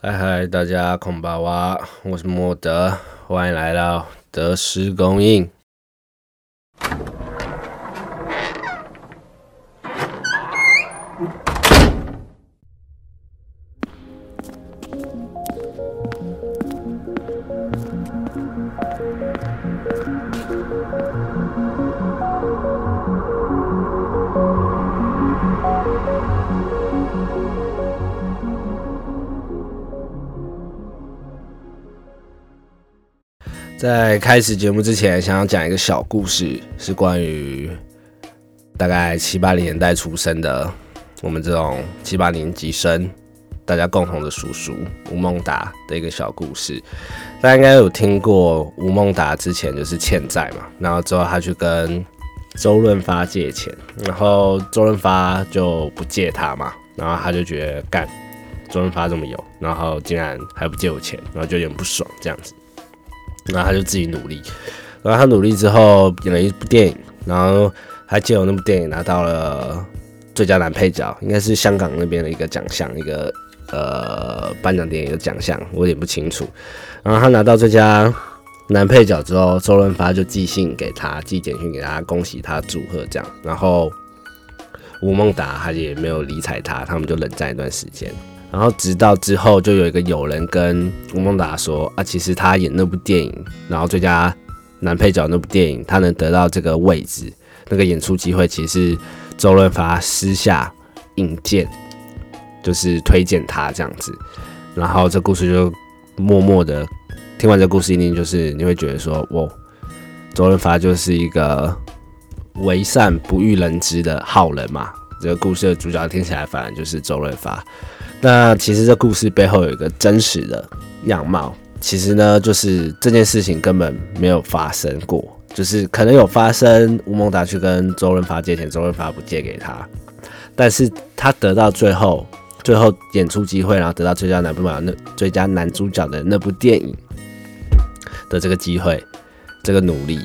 嗨嗨，大家空巴哇，我是莫德，欢迎来到得失供应。在开始节目之前，想要讲一个小故事，是关于大概七八零年代出生的我们这种七八年级生，大家共同的叔叔吴孟达的一个小故事。大家应该有听过吴孟达之前就是欠债嘛，然后之后他去跟周润发借钱，然后周润发就不借他嘛，然后他就觉得干周润发这么有，然后竟然还不借我钱，然后就有点不爽这样子。然后他就自己努力，然后他努力之后演了一部电影，然后还借由那部电影拿到了最佳男配角，应该是香港那边的一个奖项，一个呃颁奖典礼的奖项，我有点不清楚。然后他拿到最佳男配角之后，周润发就寄信给他，寄简讯给他，恭喜他，祝贺这样。然后吴孟达他也没有理睬他，他们就冷战一段时间。然后直到之后，就有一个友人跟吴孟达说啊，其实他演那部电影，然后最佳男配角那部电影，他能得到这个位置，那个演出机会，其实是周润发私下引荐，就是推荐他这样子。然后这故事就默默的听完这故事，一定就是你会觉得说，哇，周润发就是一个为善不欲人知的好人嘛。这个故事的主角听起来反而就是周润发。那其实这故事背后有一个真实的样貌，其实呢，就是这件事情根本没有发生过，就是可能有发生，吴孟达去跟周润发借钱，周润发不借给他，但是他得到最后最后演出机会，然后得到最佳男配角那最佳男主角的那部电影的这个机会，这个努力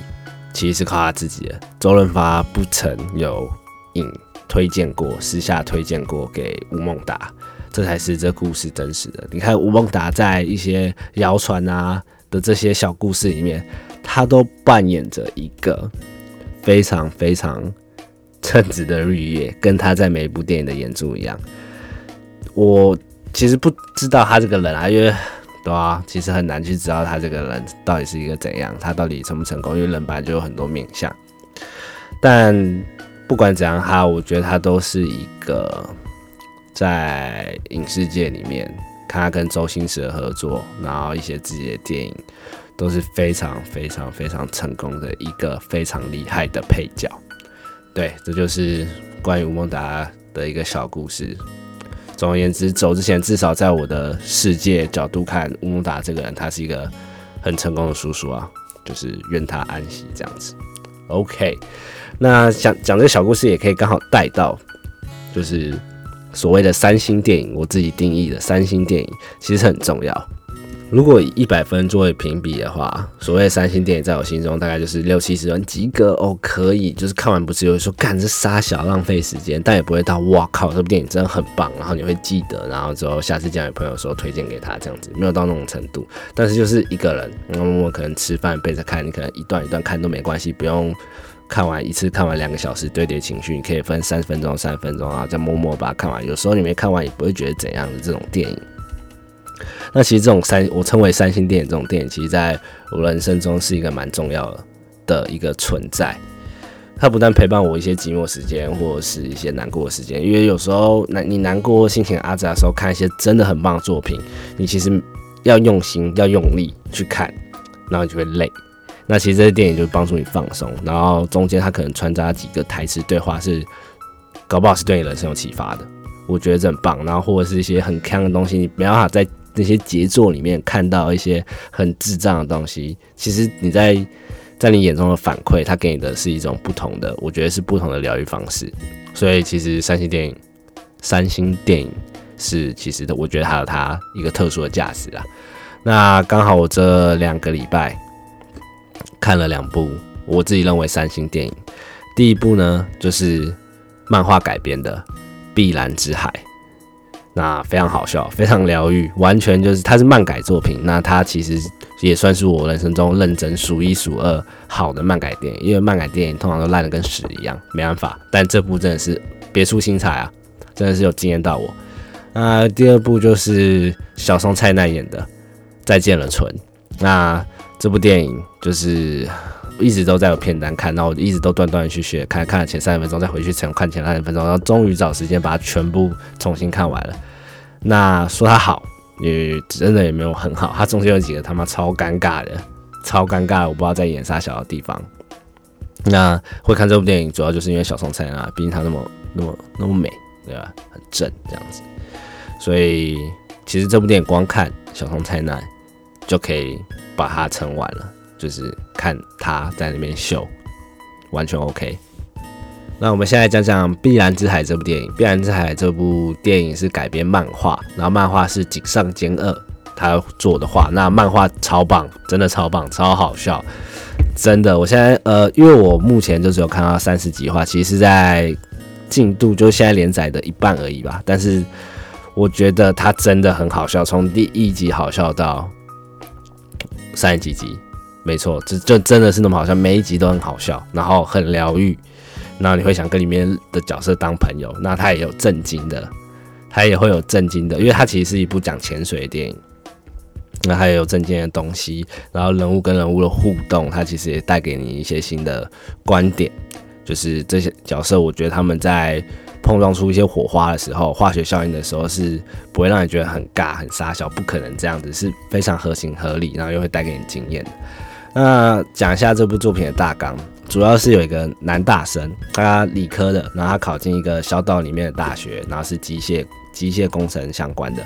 其实是靠他自己的，周润发不曾有引推荐过，私下推荐过给吴孟达。这才是这故事真实的。你看吴孟达在一些谣传啊的这些小故事里面，他都扮演着一个非常非常称职的绿叶，跟他在每一部电影的演出一样。我其实不知道他这个人啊，因为对啊，其实很难去知道他这个人到底是一个怎样，他到底成不成功，因为人本来就有很多面相。但不管怎样，他我觉得他都是一个。在影视界里面，他跟周星驰的合作，然后一些自己的电影，都是非常非常非常成功的一个非常厉害的配角。对，这就是关于吴孟达的一个小故事。总而言之，走之前至少在我的世界角度看，吴孟达这个人，他是一个很成功的叔叔啊，就是愿他安息这样子。OK，那讲讲这个小故事也可以刚好带到，就是。所谓的三星电影，我自己定义的三星电影其实很重要。如果以一百分作为评比的话，所谓的三星电影在我心中大概就是六七十分及格哦，可以，就是看完不是有说干这傻小浪费时间，但也不会到哇靠这部电影真的很棒，然后你会记得，然后之后下次见朋友的时候推荐给他这样子，没有到那种程度。但是就是一个人，然后我可能吃饭背着看，你可能一段一段看都没关系，不用。看完一次，看完两个小时，堆叠情绪，你可以分三十分钟、三十分钟啊，再默默把它看完。有时候你没看完，也不会觉得怎样的这种电影。那其实这种三，我称为三星电影这种电影，其实在我人生中是一个蛮重要的一个存在。它不但陪伴我一些寂寞时间，或者是一些难过的时间，因为有时候难你难过、心情阿杂的时候，看一些真的很棒的作品，你其实要用心、要用力去看，然后你就会累。那其实这些电影就帮助你放松，然后中间它可能穿插几个台词对话，是搞不好是对你人生有启发的。我觉得这很棒。然后或者是一些很坑的东西，你没办法在那些杰作里面看到一些很智障的东西。其实你在在你眼中的反馈，它给你的是一种不同的，我觉得是不同的疗愈方式。所以其实三星电影，三星电影是其实的，我觉得它有它一个特殊的价值啊。那刚好我这两个礼拜。看了两部我自己认为三星电影，第一部呢就是漫画改编的《碧蓝之海》，那非常好笑，非常疗愈，完全就是它是漫改作品。那它其实也算是我人生中认真数一数二好的漫改电影，因为漫改电影通常都烂的跟屎一样，没办法。但这部真的是别出心裁啊，真的是有惊艳到我。那第二部就是小松菜奈演的《再见了，纯》。那这部电影就是一直都在有片单看，然后我一直都断断续续看，看了前三十分钟，再回去重看前三十分钟，然后终于找时间把它全部重新看完了。那说它好，也真的也没有很好，它中间有几个他妈超尴尬的，超尴尬，我不知道在演啥小的地方。那会看这部电影，主要就是因为小松菜奈，毕竟她那么那么那么美，对吧？很正这样子，所以其实这部电影光看小松菜奈就可以把它撑完了，就是看他在那边秀，完全 OK。那我们现在讲讲《碧蓝之海》这部电影，《碧蓝之海》这部电影是改编漫画，然后漫画是井上兼二他做的画，那漫画超棒，真的超棒，超好笑，真的。我现在呃，因为我目前就只有看到三十集话，其实是在进度就现在连载的一半而已吧，但是我觉得它真的很好笑，从第一集好笑到三十几集，没错，这就真的是那么好笑，每一集都很好笑，然后很疗愈。然后你会想跟里面的角色当朋友，那他也有震惊的，他也会有震惊的，因为他其实是一部讲潜水的电影，那还有震惊的东西，然后人物跟人物的互动，它其实也带给你一些新的观点，就是这些角色，我觉得他们在碰撞出一些火花的时候，化学效应的时候是不会让你觉得很尬、很傻笑，不可能这样子，是非常合情合理，然后又会带给你经验。那讲一下这部作品的大纲。主要是有一个男大生，他理科的，然后他考进一个小岛里面的大学，然后是机械机械工程相关的。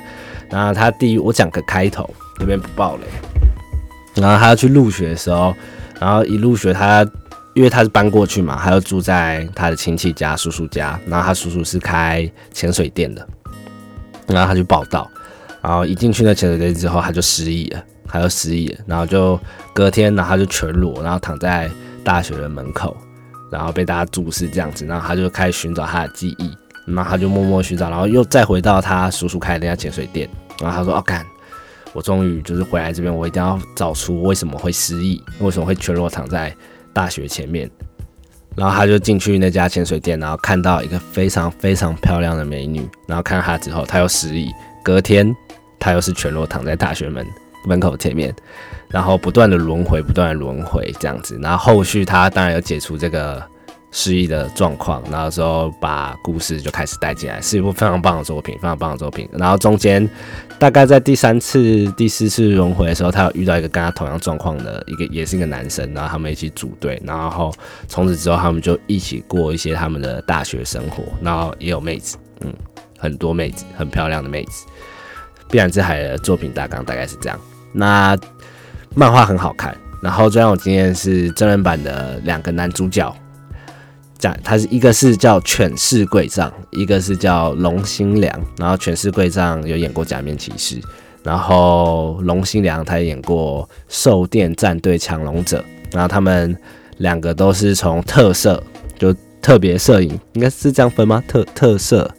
然后他第一，我讲个开头，这边不爆雷。然后他要去入学的时候，然后一入学他，因为他是搬过去嘛，他要住在他的亲戚家、叔叔家。然后他叔叔是开潜水店的，然后他去报道，然后一进去那潜水店之后，他就失忆了，他就失忆了，然后就隔天，然后他就全裸，然后躺在。大学的门口，然后被大家注视这样子，然后他就开始寻找他的记忆，然后他就默默寻找，然后又再回到他叔叔开的那家潜水店，然后他说：“哦，干，我终于就是回来这边，我一定要找出为什么会失忆，为什么会全裸躺在大学前面。”然后他就进去那家潜水店，然后看到一个非常非常漂亮的美女，然后看到她之后，他又失忆，隔天他又是全裸躺在大学门门口前面。然后不断的轮回，不断的轮回这样子，然后后续他当然有解除这个失忆的状况，然后之后把故事就开始带进来，是一部非常棒的作品，非常棒的作品。然后中间大概在第三次、第四次轮回的时候，他有遇到一个跟他同样状况的一个，也是一个男生，然后他们一起组队，然后从此之后他们就一起过一些他们的大学生活，然后也有妹子，嗯，很多妹子，很漂亮的妹子。碧蓝之海的作品大纲大概是这样，那。漫画很好看，然后最让我惊艳是真人版的两个男主角，讲他是一个是叫犬士贵藏，一个是叫龙心良。然后犬士贵藏有演过假面骑士，然后龙心良他也演过兽电战队强龙者。然后他们两个都是从特色就特别摄影，应该是这样分吗？特特色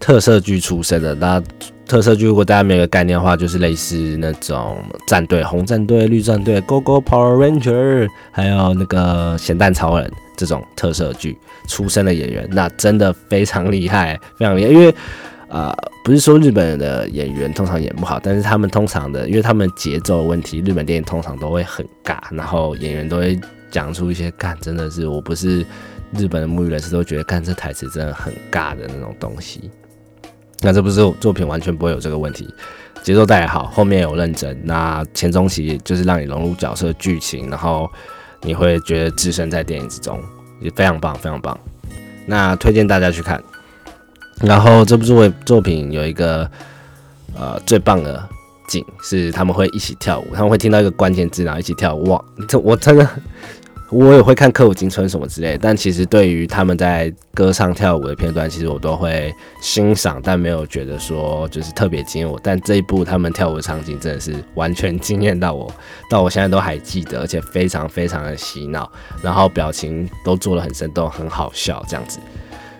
特色剧出身的那。特色剧，如果大家没有概念的话，就是类似那种战队，红战队、绿战队，Go Go Power Ranger，还有那个咸蛋超人这种特色剧出身的演员，那真的非常厉害，非常厉害。因为呃，不是说日本的演员通常演不好，但是他们通常的，因为他们节奏问题，日本电影通常都会很尬，然后演员都会讲出一些干，真的是我不是日本的母语人士都觉得干这台词真的很尬的那种东西。那这不是作品完全不会有这个问题，节奏带好，后面有认真，那前中期就是让你融入角色剧情，然后你会觉得置身在电影之中，也非常棒，非常棒。那推荐大家去看。然后这部作作品有一个呃最棒的景是他们会一起跳舞，他们会听到一个关键字，然后一起跳舞。哇，这我真的。我也会看《歌舞青春》什么之类，但其实对于他们在歌唱跳舞的片段，其实我都会欣赏，但没有觉得说就是特别惊艳我。但这一部他们跳舞的场景真的是完全惊艳到我，到我现在都还记得，而且非常非常的洗脑，然后表情都做的很生动，很好笑这样子。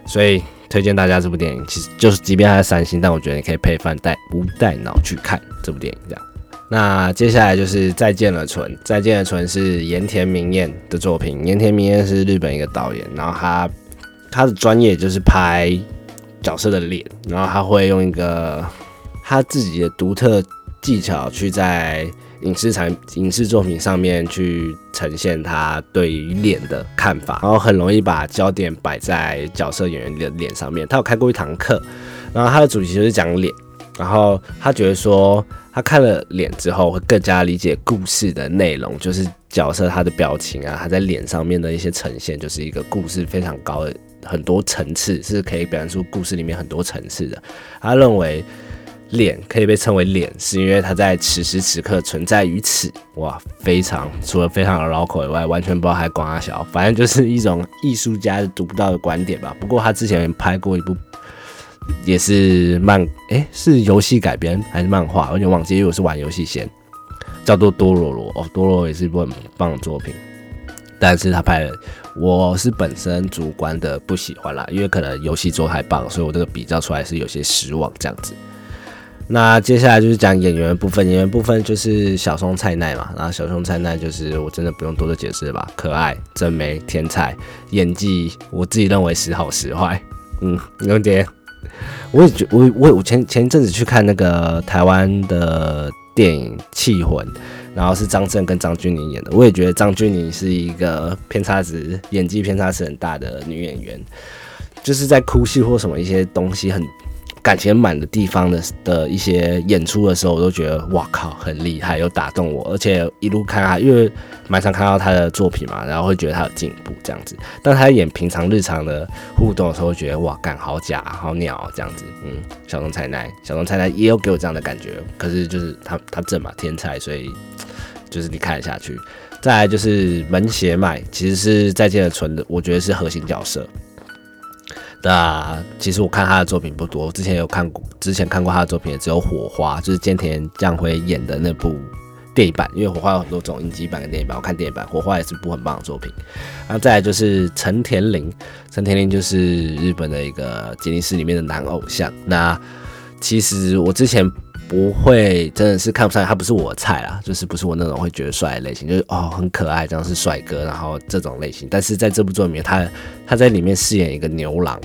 所以推荐大家这部电影，其实就是即便它是三星，但我觉得你可以配饭带无带脑去看这部电影。这样，那接下来就是《再见了，纯》。《再见了，纯》是盐田明彦的作品。盐田明彦是日本一个导演，然后他他的专业就是拍角色的脸，然后他会用一个他自己的独特技巧去在。影视产影视作品上面去呈现他对于脸的看法，然后很容易把焦点摆在角色演员的脸上面。他有开过一堂课，然后他的主题就是讲脸，然后他觉得说他看了脸之后会更加理解故事的内容，就是角色他的表情啊，他在脸上面的一些呈现，就是一个故事非常高的很多层次，是可以表现出故事里面很多层次的。他认为。脸可以被称为脸，是因为他在此时此刻存在于此。哇，非常除了非常的绕口以外，完全不知道还广阿小，反正就是一种艺术家读不到的观点吧。不过他之前拍过一部，也是漫，诶，是游戏改编还是漫画？我有点忘记，因为我是玩游戏先，叫做多罗罗哦，多罗罗也是一部很棒的作品，但是他拍的，我是本身主观的不喜欢啦，因为可能游戏做太棒，所以我这个比较出来是有些失望这样子。那接下来就是讲演员部分，演员部分就是小松菜奈嘛，然后小松菜奈就是我真的不用多的解释了吧，可爱、真美、天才，演技我自己认为时好时坏，嗯，有点，我也觉我我我前前一阵子去看那个台湾的电影《气魂》，然后是张震跟张钧甯演的，我也觉得张钧甯是一个偏差值，演技偏差值很大的女演员，就是在哭戏或什么一些东西很。感情满的地方的的一些演出的时候，我都觉得哇靠，很厉害，有打动我。而且一路看他，因为蛮常看到他的作品嘛，然后会觉得他有进步这样子。但他演平常日常的互动的时候，觉得哇，干好假，好鸟这样子。嗯，小松菜奈，小松菜奈也有给我这样的感觉。可是就是他他正嘛，天才，所以就是你看得下去。再来就是门胁麦，其实是再见的纯的，我觉得是核心角色。那其实我看他的作品不多，之前有看过，之前看过他的作品也只有《火花》，就是菅田将晖演的那部电影版。因为《火花》有很多种影集版跟电影版，我看电影版《火花》也是部很棒的作品。那再来就是陈田林，陈田林就是日本的一个吉尼斯里面的男偶像。那其实我之前。不会，真的是看不上他，不是我菜啦，就是不是我那种会觉得帅的类型，就是哦很可爱，这样是帅哥，然后这种类型。但是在这部作品里面，他他在里面饰演一个牛郎，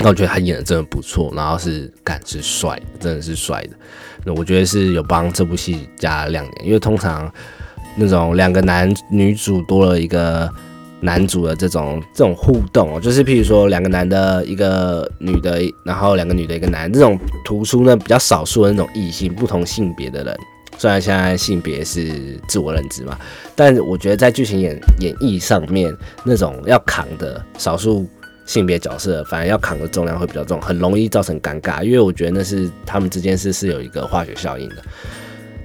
那我觉得他演的真的不错，然后是感是帅，真的是帅的。那我觉得是有帮这部戏加亮点，因为通常那种两个男女主多了一个。男主的这种这种互动哦，就是譬如说两个男的，一个女的，然后两个女的，一个男，这种突出呢比较少数的那种异性，不同性别的人。虽然现在性别是自我认知嘛，但我觉得在剧情演演绎上面，那种要扛的少数性别角色，反而要扛的重量会比较重，很容易造成尴尬。因为我觉得那是他们之间是是有一个化学效应的。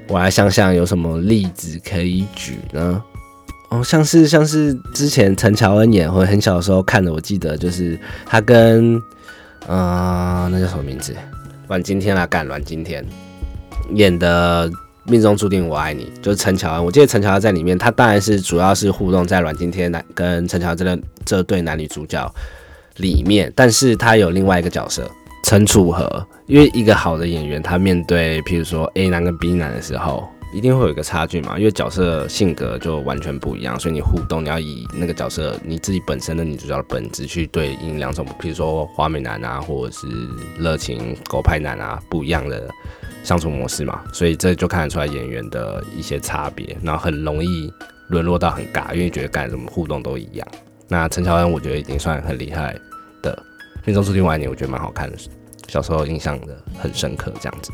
我来想想有什么例子可以举呢？哦，像是像是之前陈乔恩演，或者很小的时候看的，我记得就是他跟，呃，那叫什么名字？阮经天啊，干阮经天演的《命中注定我爱你》，就是陈乔恩。我记得陈乔恩在里面，他当然是主要是互动在阮经天男跟陈乔恩这这对男女主角里面，但是他有另外一个角色陈楚河，因为一个好的演员，他面对譬如说 A 男跟 B 男的时候。一定会有一个差距嘛，因为角色性格就完全不一样，所以你互动你要以那个角色你自己本身的女主角的本质去对应两种，比如说花美男啊，或者是热情狗派男啊，不一样的相处模式嘛，所以这就看得出来演员的一些差别，然后很容易沦落到很尬，因为觉得干什么互动都一样。那陈乔恩我觉得已经算很厉害的，《命中注定我爱你》我觉得蛮好看的，小时候印象的很深刻这样子。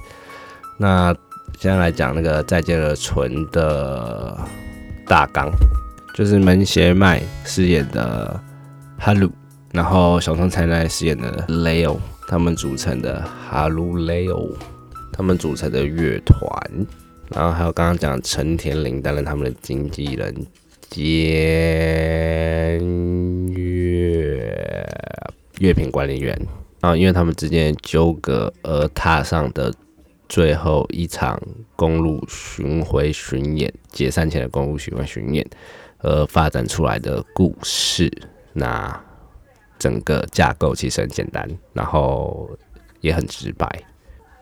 那现在来讲那个《再见了，纯》的大纲，就是门胁麦饰演的哈鲁，然后小松菜奈饰演的 Leo，他们组成的哈鲁 Leo，他们组成的乐团，然后还有刚刚讲陈田林担任他们的经纪人兼乐乐评管理员，然后因为他们之间纠葛而踏上的。最后一场公路巡回巡演，解散前的公路巡回巡演，而发展出来的故事。那整个架构其实很简单，然后也很直白。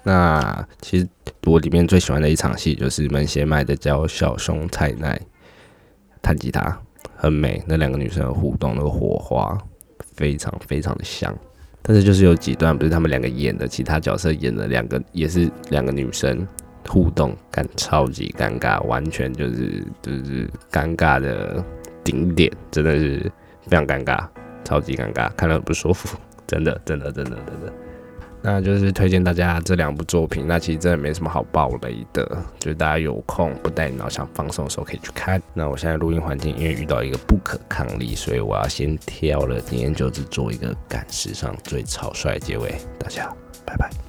那其实我里面最喜欢的一场戏就是门胁麦的教小熊菜奈弹吉他，很美。那两个女生的互动，那个火花非常非常的像。但是就是有几段不是他们两个演的，其他角色演的两个也是两个女生互动，感超级尴尬，完全就是就是尴尬的顶点，真的是非常尴尬，超级尴尬，看了不舒服，真的真的真的真的。那就是推荐大家这两部作品。那其实真的没什么好爆雷的，就是大家有空不带脑想放松的时候可以去看。那我现在录音环境因为遇到一个不可抗力，所以我要先挑了今天就只做一个赶时尚最草率结尾。大家拜拜。